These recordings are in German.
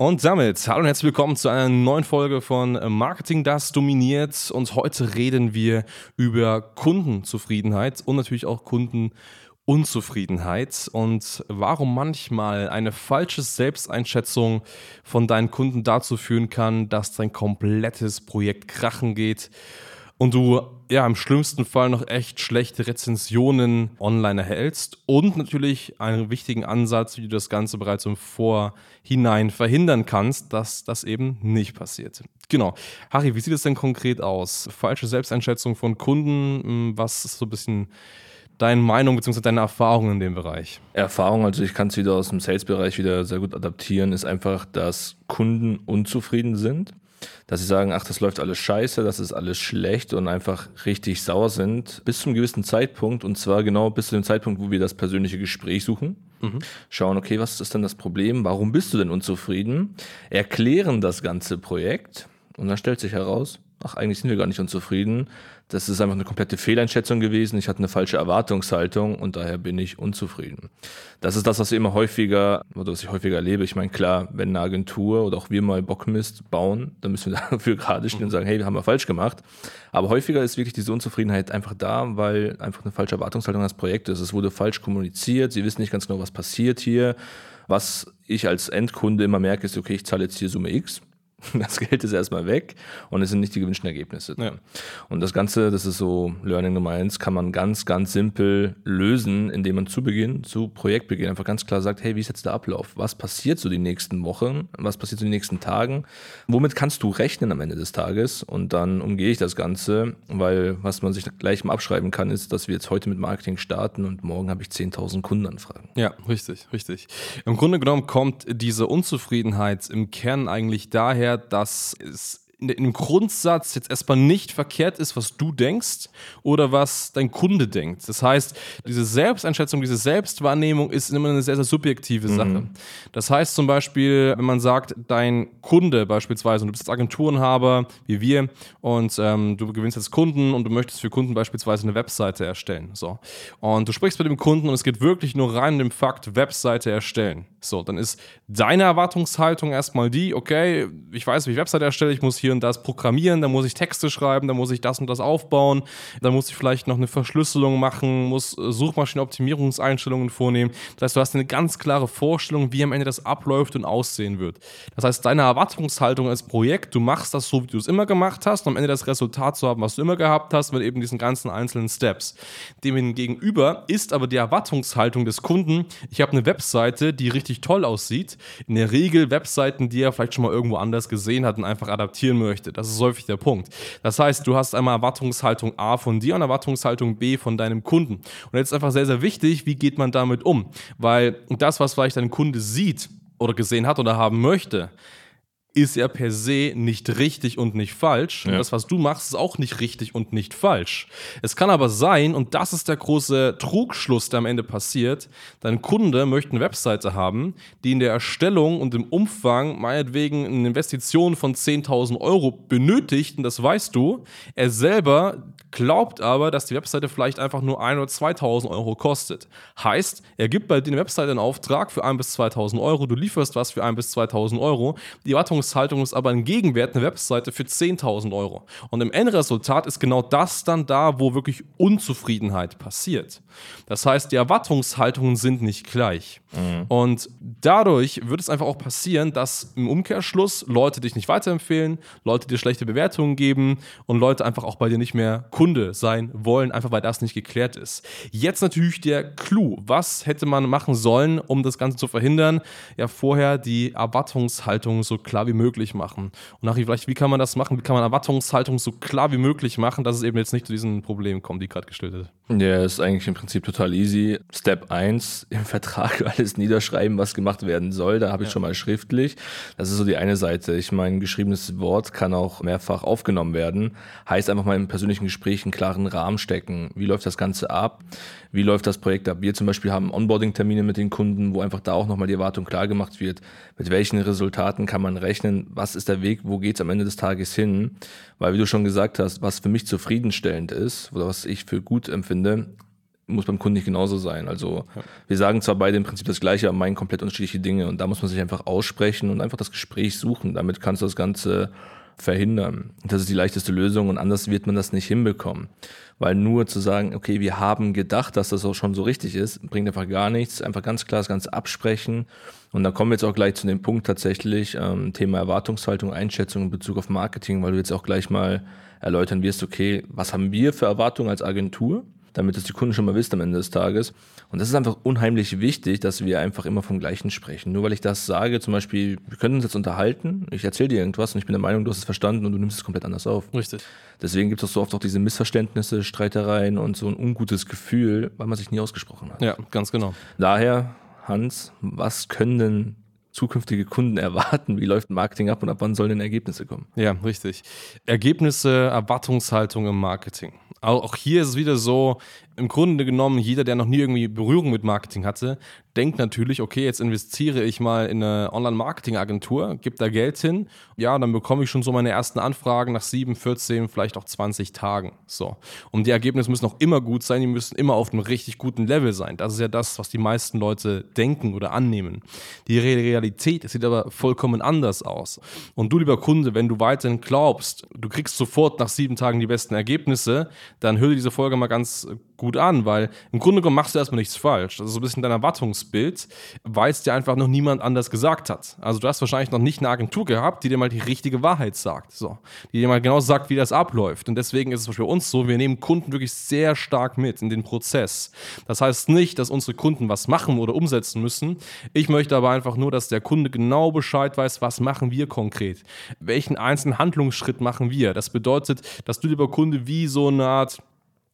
Und damit, hallo und herzlich willkommen zu einer neuen Folge von Marketing, das dominiert. Und heute reden wir über Kundenzufriedenheit und natürlich auch Kundenunzufriedenheit und warum manchmal eine falsche Selbsteinschätzung von deinen Kunden dazu führen kann, dass dein komplettes Projekt krachen geht und du ja im schlimmsten Fall noch echt schlechte Rezensionen online erhältst und natürlich einen wichtigen Ansatz, wie du das Ganze bereits im Vorhinein verhindern kannst, dass das eben nicht passiert. Genau. Harry, wie sieht es denn konkret aus? Falsche Selbsteinschätzung von Kunden, hm, was ist so ein bisschen deine Meinung bzw. deine Erfahrung in dem Bereich? Erfahrung, also ich kann es wieder aus dem Sales-Bereich wieder sehr gut adaptieren, ist einfach, dass Kunden unzufrieden sind dass sie sagen, ach, das läuft alles scheiße, das ist alles schlecht und einfach richtig sauer sind, bis zum gewissen Zeitpunkt und zwar genau bis zu dem Zeitpunkt, wo wir das persönliche Gespräch suchen. Mhm. Schauen, okay, was ist denn das Problem? Warum bist du denn unzufrieden? Erklären das ganze Projekt und dann stellt sich heraus, ach, eigentlich sind wir gar nicht unzufrieden. Das ist einfach eine komplette Fehleinschätzung gewesen. Ich hatte eine falsche Erwartungshaltung und daher bin ich unzufrieden. Das ist das, was ich immer häufiger, oder was ich häufiger erlebe. Ich meine, klar, wenn eine Agentur oder auch wir mal Bockmist bauen, dann müssen wir dafür gerade stehen und sagen, hey, wir haben wir falsch gemacht. Aber häufiger ist wirklich diese Unzufriedenheit einfach da, weil einfach eine falsche Erwartungshaltung an das Projekt ist. Es wurde falsch kommuniziert. Sie wissen nicht ganz genau, was passiert hier. Was ich als Endkunde immer merke, ist, okay, ich zahle jetzt hier Summe X Das Geld ist erstmal weg und es sind nicht die gewünschten Ergebnisse. Ja. Und das Ganze, das ist so Learning Nummer eins, kann man ganz, ganz simpel lösen, indem man zu Beginn, zu Projektbeginn einfach ganz klar sagt, hey, wie ist jetzt der Ablauf? Was passiert so die nächsten Wochen? Was passiert so die nächsten Tagen? Womit kannst du rechnen am Ende des Tages? Und dann umgehe ich das Ganze, weil was man sich gleich mal abschreiben kann, ist, dass wir jetzt heute mit Marketing starten und morgen habe ich 10.000 Kundenanfragen. Ja, richtig, richtig. Im Grunde genommen kommt diese Unzufriedenheit im Kern eigentlich daher, dass es im Grundsatz jetzt erstmal nicht verkehrt ist, was du denkst oder was dein Kunde denkt. Das heißt, diese Selbsteinschätzung, diese Selbstwahrnehmung ist immer eine sehr, sehr subjektive mhm. Sache. Das heißt zum Beispiel, wenn man sagt, dein Kunde beispielsweise, und du bist jetzt Agenturenhaber wie wir und ähm, du gewinnst jetzt Kunden und du möchtest für Kunden beispielsweise eine Webseite erstellen. So. Und du sprichst mit dem Kunden und es geht wirklich nur rein um den Fakt, Webseite erstellen. So, dann ist deine Erwartungshaltung erstmal die, okay, ich weiß, wie ich Webseite erstelle, ich muss hier hier und das programmieren, da muss ich Texte schreiben, da muss ich das und das aufbauen, da muss ich vielleicht noch eine Verschlüsselung machen, muss äh, Suchmaschinenoptimierungseinstellungen vornehmen. Das heißt, du hast eine ganz klare Vorstellung, wie am Ende das abläuft und aussehen wird. Das heißt, deine Erwartungshaltung als Projekt, du machst das so, wie du es immer gemacht hast, um am Ende das Resultat zu haben, was du immer gehabt hast, mit eben diesen ganzen einzelnen Steps. Dem gegenüber ist aber die Erwartungshaltung des Kunden, ich habe eine Webseite, die richtig toll aussieht. In der Regel Webseiten, die er vielleicht schon mal irgendwo anders gesehen hat und einfach adaptieren möchte. Das ist häufig der Punkt. Das heißt, du hast einmal Erwartungshaltung A von dir und Erwartungshaltung B von deinem Kunden. Und jetzt ist einfach sehr, sehr wichtig, wie geht man damit um? Weil das, was vielleicht dein Kunde sieht oder gesehen hat oder haben möchte, ist ja per se nicht richtig und nicht falsch. Ja. Das, was du machst, ist auch nicht richtig und nicht falsch. Es kann aber sein, und das ist der große Trugschluss, der am Ende passiert, dein Kunde möchte eine Webseite haben, die in der Erstellung und im Umfang meinetwegen eine Investition von 10.000 Euro benötigt, und das weißt du. Er selber glaubt aber, dass die Webseite vielleicht einfach nur 1.000 oder 2.000 Euro kostet. Heißt, er gibt bei dir eine Webseite in Auftrag für 1.000 bis 2.000 Euro, du lieferst was für 1.000 bis 2.000 Euro. Die Erwartung Erwartungshaltung ist aber ein Gegenwert eine Webseite für 10.000 Euro. Und im Endresultat ist genau das dann da, wo wirklich Unzufriedenheit passiert. Das heißt, die Erwartungshaltungen sind nicht gleich. Mhm. Und dadurch wird es einfach auch passieren, dass im Umkehrschluss Leute dich nicht weiterempfehlen, Leute dir schlechte Bewertungen geben und Leute einfach auch bei dir nicht mehr Kunde sein wollen, einfach weil das nicht geklärt ist. Jetzt natürlich der Clou. Was hätte man machen sollen, um das Ganze zu verhindern? Ja, vorher die Erwartungshaltung so klar wie möglich machen. Und nachher vielleicht, wie kann man das machen? Wie kann man Erwartungshaltung so klar wie möglich machen, dass es eben jetzt nicht zu diesen Problemen kommt, die gerade gestellt sind? Ja, ist eigentlich im Prinzip total easy. Step 1 im Vertrag alles niederschreiben, was gemacht werden soll. Da habe ich ja. schon mal schriftlich. Das ist so die eine Seite. Ich meine, geschriebenes Wort kann auch mehrfach aufgenommen werden. Heißt einfach mal im persönlichen Gespräch einen klaren Rahmen stecken. Wie läuft das Ganze ab? Wie läuft das Projekt ab? Wir zum Beispiel haben Onboarding-Termine mit den Kunden, wo einfach da auch nochmal die Erwartung klar gemacht wird. Mit welchen Resultaten kann man rechnen? Was ist der Weg? Wo geht es am Ende des Tages hin? Weil, wie du schon gesagt hast, was für mich zufriedenstellend ist oder was ich für gut empfinde, muss beim Kunden nicht genauso sein. Also ja. wir sagen zwar beide im Prinzip das Gleiche, aber meinen komplett unterschiedliche Dinge und da muss man sich einfach aussprechen und einfach das Gespräch suchen. Damit kannst du das Ganze verhindern. Das ist die leichteste Lösung und anders wird man das nicht hinbekommen. Weil nur zu sagen, okay, wir haben gedacht, dass das auch schon so richtig ist, bringt einfach gar nichts. Einfach ganz klar das Ganze absprechen. Und da kommen wir jetzt auch gleich zu dem Punkt tatsächlich, ähm, Thema Erwartungshaltung, Einschätzung in Bezug auf Marketing, weil du jetzt auch gleich mal erläutern wirst, okay, was haben wir für Erwartungen als Agentur? Damit es die Kunden schon mal wissen am Ende des Tages. Und das ist einfach unheimlich wichtig, dass wir einfach immer vom Gleichen sprechen. Nur weil ich das sage, zum Beispiel, wir können uns jetzt unterhalten, ich erzähle dir irgendwas und ich bin der Meinung, du hast es verstanden und du nimmst es komplett anders auf. Richtig. Deswegen gibt es so oft auch diese Missverständnisse, Streitereien und so ein ungutes Gefühl, weil man sich nie ausgesprochen hat. Ja, ganz genau. Daher, Hans, was können denn zukünftige Kunden erwarten? Wie läuft Marketing ab und ab wann sollen denn Ergebnisse kommen? Ja, richtig. Ergebnisse, Erwartungshaltung im Marketing. Auch hier ist es wieder so, im Grunde genommen, jeder, der noch nie irgendwie Berührung mit Marketing hatte, denkt natürlich, okay, jetzt investiere ich mal in eine Online-Marketing-Agentur, gebe da Geld hin, ja, dann bekomme ich schon so meine ersten Anfragen nach 7, 14, vielleicht auch 20 Tagen. So. Und die Ergebnisse müssen auch immer gut sein, die müssen immer auf einem richtig guten Level sein. Das ist ja das, was die meisten Leute denken oder annehmen. Die Realität sieht aber vollkommen anders aus. Und du, lieber Kunde, wenn du weiterhin glaubst, du kriegst sofort nach sieben Tagen die besten Ergebnisse, dann hör dir diese Folge mal ganz gut an, weil im Grunde genommen machst du erstmal nichts falsch. Das ist so ein bisschen dein Erwartungsbild, weil es dir einfach noch niemand anders gesagt hat. Also du hast wahrscheinlich noch nicht eine Agentur gehabt, die dir mal die richtige Wahrheit sagt. So. Die dir mal genau sagt, wie das abläuft. Und deswegen ist es für uns so, wir nehmen Kunden wirklich sehr stark mit in den Prozess. Das heißt nicht, dass unsere Kunden was machen oder umsetzen müssen. Ich möchte aber einfach nur, dass der Kunde genau Bescheid weiß, was machen wir konkret. Welchen einzelnen Handlungsschritt machen wir. Das bedeutet, dass du, lieber Kunde, wie so eine Art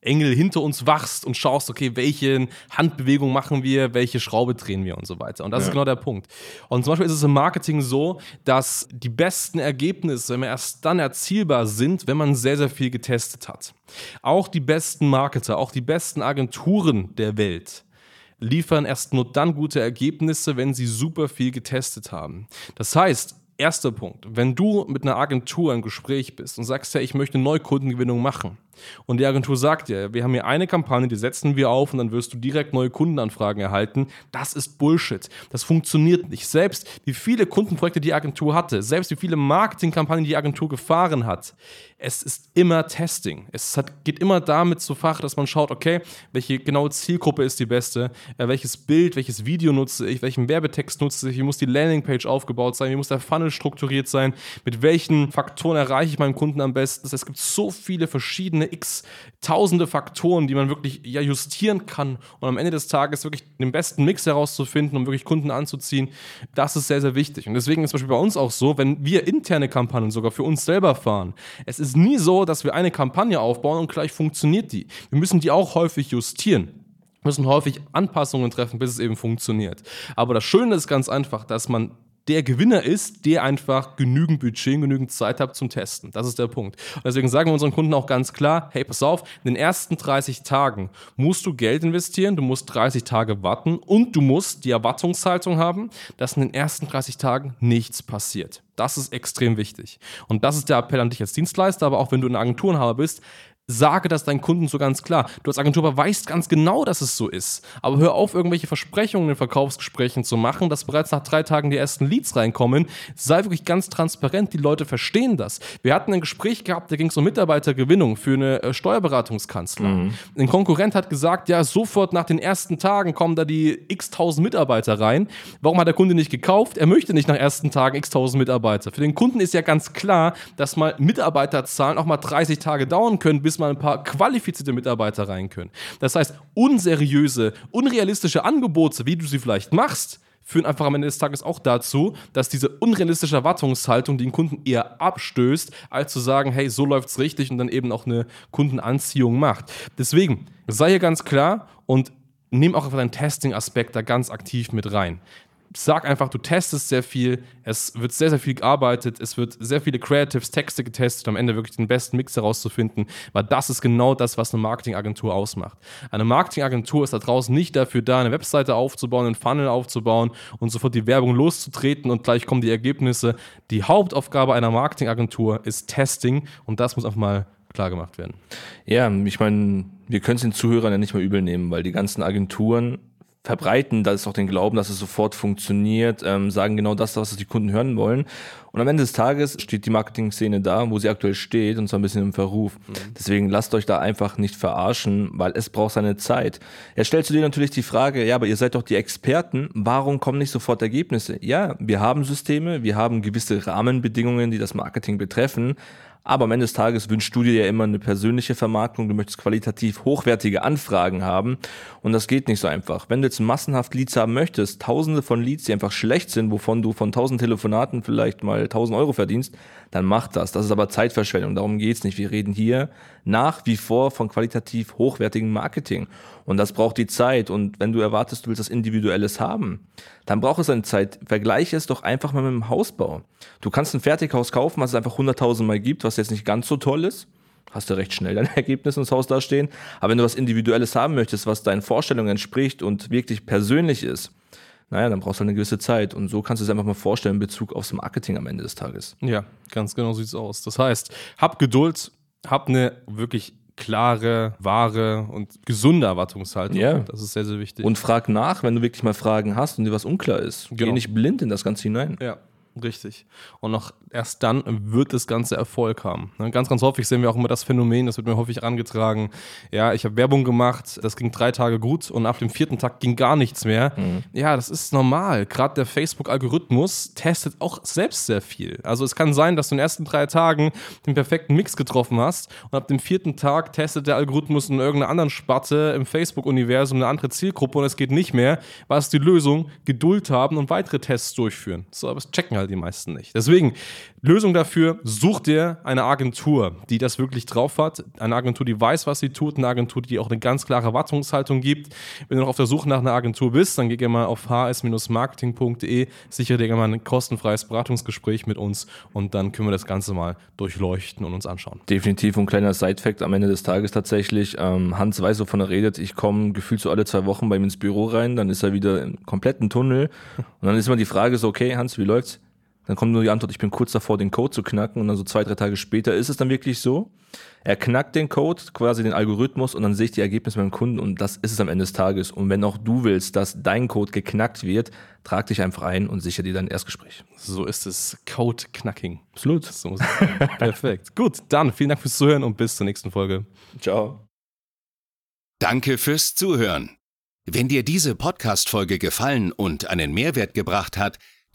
Engel hinter uns wachst und schaust, okay, welche Handbewegung machen wir, welche Schraube drehen wir und so weiter. Und das ja. ist genau der Punkt. Und zum Beispiel ist es im Marketing so, dass die besten Ergebnisse immer erst dann erzielbar sind, wenn man sehr, sehr viel getestet hat. Auch die besten Marketer, auch die besten Agenturen der Welt liefern erst nur dann gute Ergebnisse, wenn sie super viel getestet haben. Das heißt, erster Punkt, wenn du mit einer Agentur im Gespräch bist und sagst, ja, ich möchte Neukundengewinnung machen, und die Agentur sagt dir, wir haben hier eine Kampagne, die setzen wir auf und dann wirst du direkt neue Kundenanfragen erhalten. Das ist Bullshit. Das funktioniert nicht. Selbst wie viele Kundenprojekte die Agentur hatte, selbst wie viele Marketingkampagnen die Agentur gefahren hat, es ist immer Testing. Es hat, geht immer damit zu Fach, dass man schaut, okay, welche genaue Zielgruppe ist die beste, äh, welches Bild, welches Video nutze ich, welchen Werbetext nutze ich, wie muss die Landingpage aufgebaut sein, wie muss der Funnel strukturiert sein, mit welchen Faktoren erreiche ich meinen Kunden am besten. Es gibt so viele verschiedene x tausende Faktoren, die man wirklich ja, justieren kann und am Ende des Tages wirklich den besten Mix herauszufinden, um wirklich Kunden anzuziehen, das ist sehr, sehr wichtig. Und deswegen ist zum Beispiel bei uns auch so, wenn wir interne Kampagnen sogar für uns selber fahren, es ist nie so, dass wir eine Kampagne aufbauen und gleich funktioniert die. Wir müssen die auch häufig justieren müssen häufig Anpassungen treffen, bis es eben funktioniert. Aber das Schöne ist ganz einfach, dass man der Gewinner ist, der einfach genügend Budget, genügend Zeit hat zum Testen. Das ist der Punkt. Und deswegen sagen wir unseren Kunden auch ganz klar, hey, pass auf, in den ersten 30 Tagen musst du Geld investieren, du musst 30 Tage warten und du musst die Erwartungshaltung haben, dass in den ersten 30 Tagen nichts passiert. Das ist extrem wichtig. Und das ist der Appell an dich als Dienstleister, aber auch wenn du ein Agenturenhaber bist, sage das deinen Kunden so ganz klar. Du als Agentur weißt ganz genau, dass es so ist. Aber hör auf, irgendwelche Versprechungen in Verkaufsgesprächen zu machen, dass bereits nach drei Tagen die ersten Leads reinkommen. Sei wirklich ganz transparent, die Leute verstehen das. Wir hatten ein Gespräch gehabt, da ging es um Mitarbeitergewinnung für eine äh, Steuerberatungskanzlei. Mhm. Ein Konkurrent hat gesagt, ja, sofort nach den ersten Tagen kommen da die x tausend Mitarbeiter rein. Warum hat der Kunde nicht gekauft? Er möchte nicht nach ersten Tagen x tausend Mitarbeiter. Für den Kunden ist ja ganz klar, dass mal Mitarbeiterzahlen auch mal 30 Tage dauern können, bis mal ein paar qualifizierte Mitarbeiter rein können. Das heißt, unseriöse, unrealistische Angebote, wie du sie vielleicht machst, führen einfach am Ende des Tages auch dazu, dass diese unrealistische Erwartungshaltung den Kunden eher abstößt, als zu sagen, hey, so läuft es richtig und dann eben auch eine Kundenanziehung macht. Deswegen sei hier ganz klar und nimm auch einfach deinen Testing-Aspekt da ganz aktiv mit rein sag einfach, du testest sehr viel, es wird sehr, sehr viel gearbeitet, es wird sehr viele Creatives, Texte getestet, um am Ende wirklich den besten Mix herauszufinden, weil das ist genau das, was eine Marketingagentur ausmacht. Eine Marketingagentur ist da draußen nicht dafür da, eine Webseite aufzubauen, einen Funnel aufzubauen und sofort die Werbung loszutreten und gleich kommen die Ergebnisse. Die Hauptaufgabe einer Marketingagentur ist Testing und das muss auch mal klar gemacht werden. Ja, ich meine, wir können es den Zuhörern ja nicht mehr übel nehmen, weil die ganzen Agenturen verbreiten da ist auch den Glauben, dass es sofort funktioniert, ähm, sagen genau das, was die Kunden hören wollen. Und am Ende des Tages steht die Marketing-Szene da, wo sie aktuell steht und zwar ein bisschen im Verruf. Mhm. Deswegen lasst euch da einfach nicht verarschen, weil es braucht seine Zeit. Er stellt zu dir natürlich die Frage, ja, aber ihr seid doch die Experten, warum kommen nicht sofort Ergebnisse? Ja, wir haben Systeme, wir haben gewisse Rahmenbedingungen, die das Marketing betreffen, aber am Ende des Tages wünschst du dir ja immer eine persönliche Vermarktung. Du möchtest qualitativ hochwertige Anfragen haben. Und das geht nicht so einfach. Wenn du jetzt massenhaft Leads haben möchtest, tausende von Leads, die einfach schlecht sind, wovon du von tausend Telefonaten vielleicht mal tausend Euro verdienst, dann mach das. Das ist aber Zeitverschwendung. Darum geht's nicht. Wir reden hier nach wie vor von qualitativ hochwertigem Marketing. Und das braucht die Zeit. Und wenn du erwartest, du willst das Individuelles haben, dann braucht es eine Zeit. Vergleiche es doch einfach mal mit dem Hausbau. Du kannst ein Fertighaus kaufen, was es einfach 100.000 Mal gibt, was jetzt nicht ganz so toll ist. Hast du recht schnell dein Ergebnis ins Haus dastehen. Aber wenn du was Individuelles haben möchtest, was deinen Vorstellungen entspricht und wirklich persönlich ist, naja, dann brauchst du halt eine gewisse Zeit. Und so kannst du es einfach mal vorstellen in Bezug aufs Marketing am Ende des Tages. Ja, ganz genau sieht es aus. Das heißt, hab Geduld, hab eine wirklich klare, wahre und gesunde Erwartungshaltung. Ja. Das ist sehr, sehr wichtig. Und frag nach, wenn du wirklich mal Fragen hast und dir was unklar ist. Genau. Geh nicht blind in das Ganze hinein. Ja. Richtig. Und noch erst dann wird das Ganze Erfolg haben. Ne, ganz, ganz häufig sehen wir auch immer das Phänomen, das wird mir häufig angetragen. Ja, ich habe Werbung gemacht, das ging drei Tage gut und ab dem vierten Tag ging gar nichts mehr. Mhm. Ja, das ist normal. Gerade der Facebook-Algorithmus testet auch selbst sehr viel. Also es kann sein, dass du in den ersten drei Tagen den perfekten Mix getroffen hast und ab dem vierten Tag testet der Algorithmus in irgendeiner anderen Spatte im Facebook-Universum eine andere Zielgruppe und es geht nicht mehr. Was ist die Lösung? Geduld haben und weitere Tests durchführen. So, aber es checken halt halt die meisten nicht. Deswegen, Lösung dafür, such dir eine Agentur, die das wirklich drauf hat. Eine Agentur, die weiß, was sie tut. Eine Agentur, die auch eine ganz klare Erwartungshaltung gibt. Wenn du noch auf der Suche nach einer Agentur bist, dann geh gerne mal auf hs-marketing.de, sichere dir gerne mal ein kostenfreies Beratungsgespräch mit uns und dann können wir das Ganze mal durchleuchten und uns anschauen. Definitiv ein kleiner Side-Fact am Ende des Tages tatsächlich. Ähm, Hans weiß, wovon er redet. Ich komme gefühlt so alle zwei Wochen bei ihm ins Büro rein, dann ist er wieder im kompletten Tunnel und dann ist immer die Frage so, okay Hans, wie läuft's? Dann kommt nur die Antwort, ich bin kurz davor, den Code zu knacken und dann so zwei, drei Tage später ist es dann wirklich so. Er knackt den Code, quasi den Algorithmus und dann sehe ich die Ergebnisse beim Kunden und das ist es am Ende des Tages. Und wenn auch du willst, dass dein Code geknackt wird, trag dich einfach ein und sichere dir dein Erstgespräch. So ist es. Code-Knacking. Absolut. So Perfekt. Gut, dann vielen Dank fürs Zuhören und bis zur nächsten Folge. Ciao. Danke fürs Zuhören. Wenn dir diese Podcast-Folge gefallen und einen Mehrwert gebracht hat,